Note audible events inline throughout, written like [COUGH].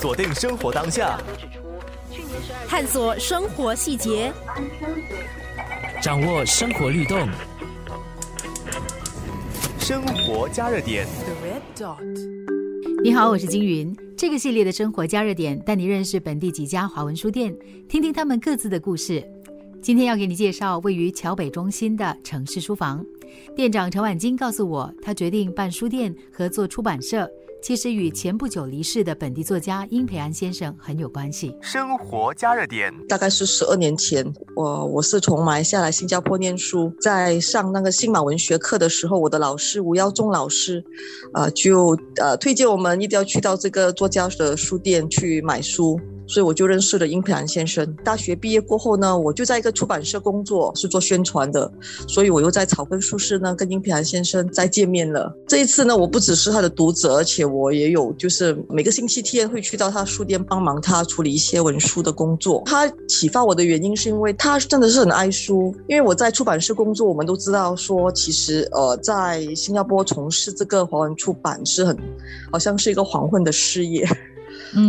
锁定生活当下，探索生活细节，掌握生活律动。生活加热点。The Red Dot 你好，我是金云。这个系列的生活加热点带你认识本地几家华文书店，听听他们各自的故事。今天要给你介绍位于桥北中心的城市书房。店长陈婉金告诉我，他决定办书店和做出版社，其实与前不久离世的本地作家殷培安先生很有关系。生活加热点，大概是十二年前，我我是从马来西亚来新加坡念书，在上那个新马文学课的时候，我的老师吴耀宗老师，呃，就呃推荐我们一定要去到这个作家的书店去买书。所以我就认识了殷培安先生。大学毕业过后呢，我就在一个出版社工作，是做宣传的。所以我又在草根书室呢，跟殷培安先生再见面了。这一次呢，我不只是他的读者，而且我也有就是每个星期天会去到他书店帮忙他处理一些文书的工作。他启发我的原因是因为他真的是很爱书。因为我在出版社工作，我们都知道说，其实呃，在新加坡从事这个华文出版是很，好像是一个黄昏的事业。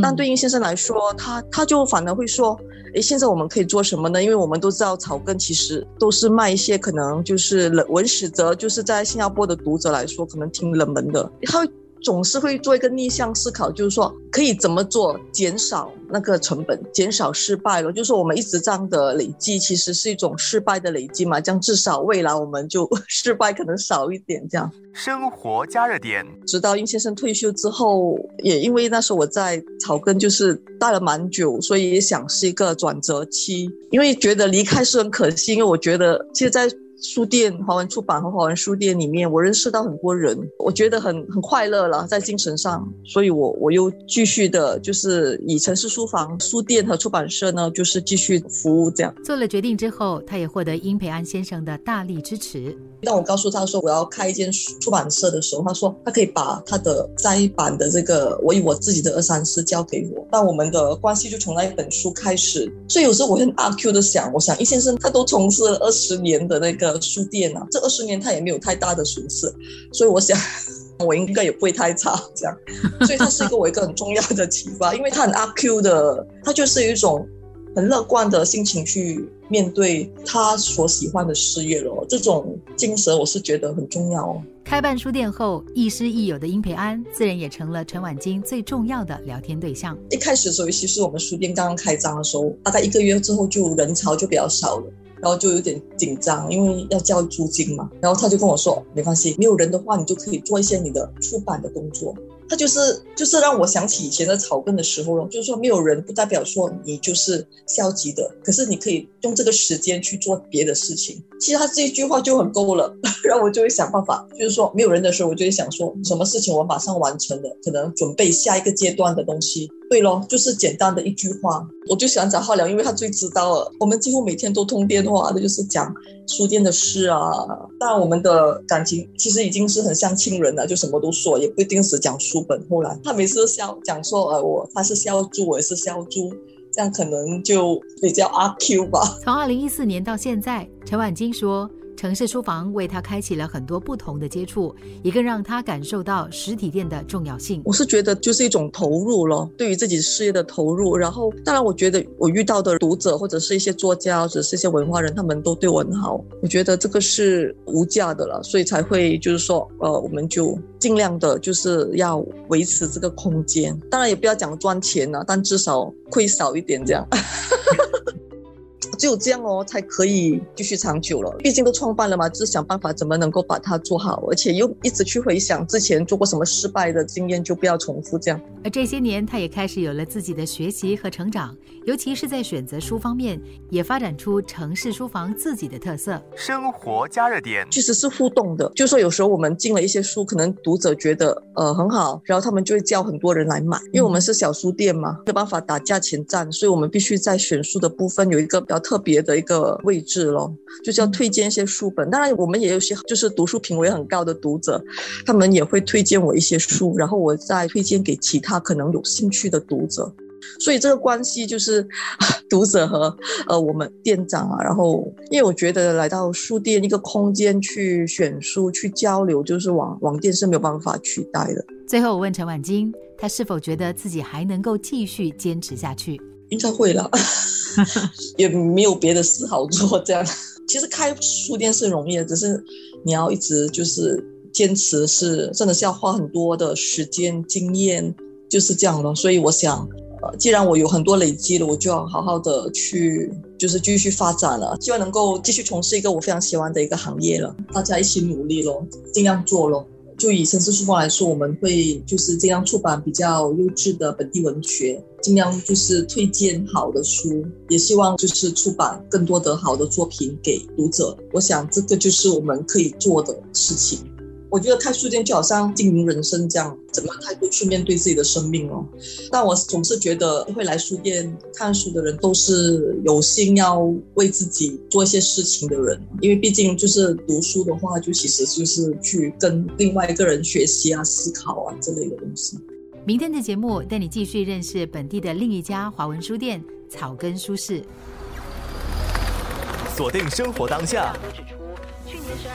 但对应先生来说，他他就反而会说，诶，现在我们可以做什么呢？因为我们都知道草根其实都是卖一些可能就是冷文史哲，就是在新加坡的读者来说可能挺冷门的。他总是会做一个逆向思考，就是说可以怎么做减少那个成本，减少失败了。就是我们一直这样的累积，其实是一种失败的累积嘛。这样至少未来我们就失败可能少一点。这样生活加热点，直到殷先生退休之后，也因为那时候我在草根就是待了蛮久，所以也想是一个转折期。因为觉得离开是很可惜，因为我觉得其实，在书店、华文出版和华文书店里面，我认识到很多人，我觉得很很快乐了，在精神上，所以我我又继续的，就是以城市书房、书店和出版社呢，就是继续服务这样。做了决定之后，他也获得殷培安先生的大力支持。当我告诉他说我要开一间出版社的时候，他说他可以把他的摘版的这个我以我自己的二三四交给我，但我们的关系就从那一本书开始。所以有时候我很阿 Q 的想，我想殷先生他都从事了二十年的那个。书店啊，这二十年他也没有太大的损失，所以我想 [LAUGHS] 我应该也不会太差这样，[LAUGHS] 所以他是一个我一个很重要的启发，因为他很阿 Q 的，他就是一种很乐观的心情去面对他所喜欢的事业了，这种精神我是觉得很重要哦。开办书店后，亦师亦友的殷培安自然也成了陈婉金最重要的聊天对象。一开始的时候，其实我们书店刚刚开张的时候，大概一个月之后就人潮就比较少了。然后就有点紧张，因为要交租金嘛。然后他就跟我说：“没关系，没有人的话，你就可以做一些你的出版的工作。”他就是就是让我想起以前的草根的时候了，就是说没有人不代表说你就是消极的，可是你可以用这个时间去做别的事情。其实他这一句话就很够了，[LAUGHS] 然后我就会想办法，就是说没有人的时候，我就会想说什么事情我马上完成了，可能准备下一个阶段的东西。对咯，就是简单的一句话，我就喜欢找浩良，因为他最知道了。我们几乎每天都通电话的，就是讲书店的事啊。但我们的感情其实已经是很像亲人了，就什么都说，也不一定是讲书本。后来他每次笑讲说，呃，我他是笑猪，我也是笑猪，这样可能就比较阿 Q 吧。从二零一四年到现在，陈婉金说。城市书房为他开启了很多不同的接触，也更让他感受到实体店的重要性。我是觉得就是一种投入了，对于自己事业的投入。然后，当然，我觉得我遇到的读者或者是一些作家或者是一些文化人，他们都对我很好。我觉得这个是无价的了，所以才会就是说，呃，我们就尽量的就是要维持这个空间。当然，也不要讲赚钱了，但至少亏少一点这样。只有这样哦，才可以继续长久了。毕竟都创办了嘛，就是想办法怎么能够把它做好，而且又一直去回想之前做过什么失败的经验，就不要重复这样。而这些年，他也开始有了自己的学习和成长，尤其是在选择书方面，也发展出城市书房自己的特色。生活加热点其实是互动的，就说有时候我们进了一些书，可能读者觉得呃很好，然后他们就会叫很多人来买，因为我们是小书店嘛，没有办法打价钱战，所以我们必须在选书的部分有一个比较。特别的一个位置咯，就是要推荐一些书本。当然，我们也有些就是读书品味很高的读者，他们也会推荐我一些书，然后我再推荐给其他可能有兴趣的读者。所以这个关系就是 [LAUGHS] 读者和呃我们店长啊，然后因为我觉得来到书店一个空间去选书去交流，就是网网店是没有办法取代的。最后我问陈婉晶，她是否觉得自己还能够继续坚持下去？应该会了，[LAUGHS] 也没有别的事好做。这样，其实开书店是容易的，只是你要一直就是坚持，是真的是要花很多的时间、经验，就是这样的。所以我想，呃，既然我有很多累积了，我就要好好的去，就是继续发展了，希望能够继续从事一个我非常喜欢的一个行业了。大家一起努力咯，尽量做咯。就以城市书房来说，我们会就是尽量出版比较优质的本地文学，尽量就是推荐好的书，也希望就是出版更多的好的作品给读者。我想这个就是我们可以做的事情。我觉得开书店就好像经营人生这样，怎么态度去面对自己的生命哦。但我总是觉得会来书店看书的人都是有心要为自己做一些事情的人，因为毕竟就是读书的话，就其实就是去跟另外一个人学习啊、思考啊之类的东西。明天的节目带你继续认识本地的另一家华文书店——草根书市。锁定生活当下。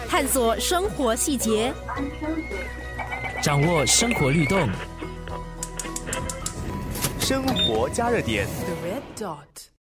探索生活细节，掌握生活律动，生活加热点。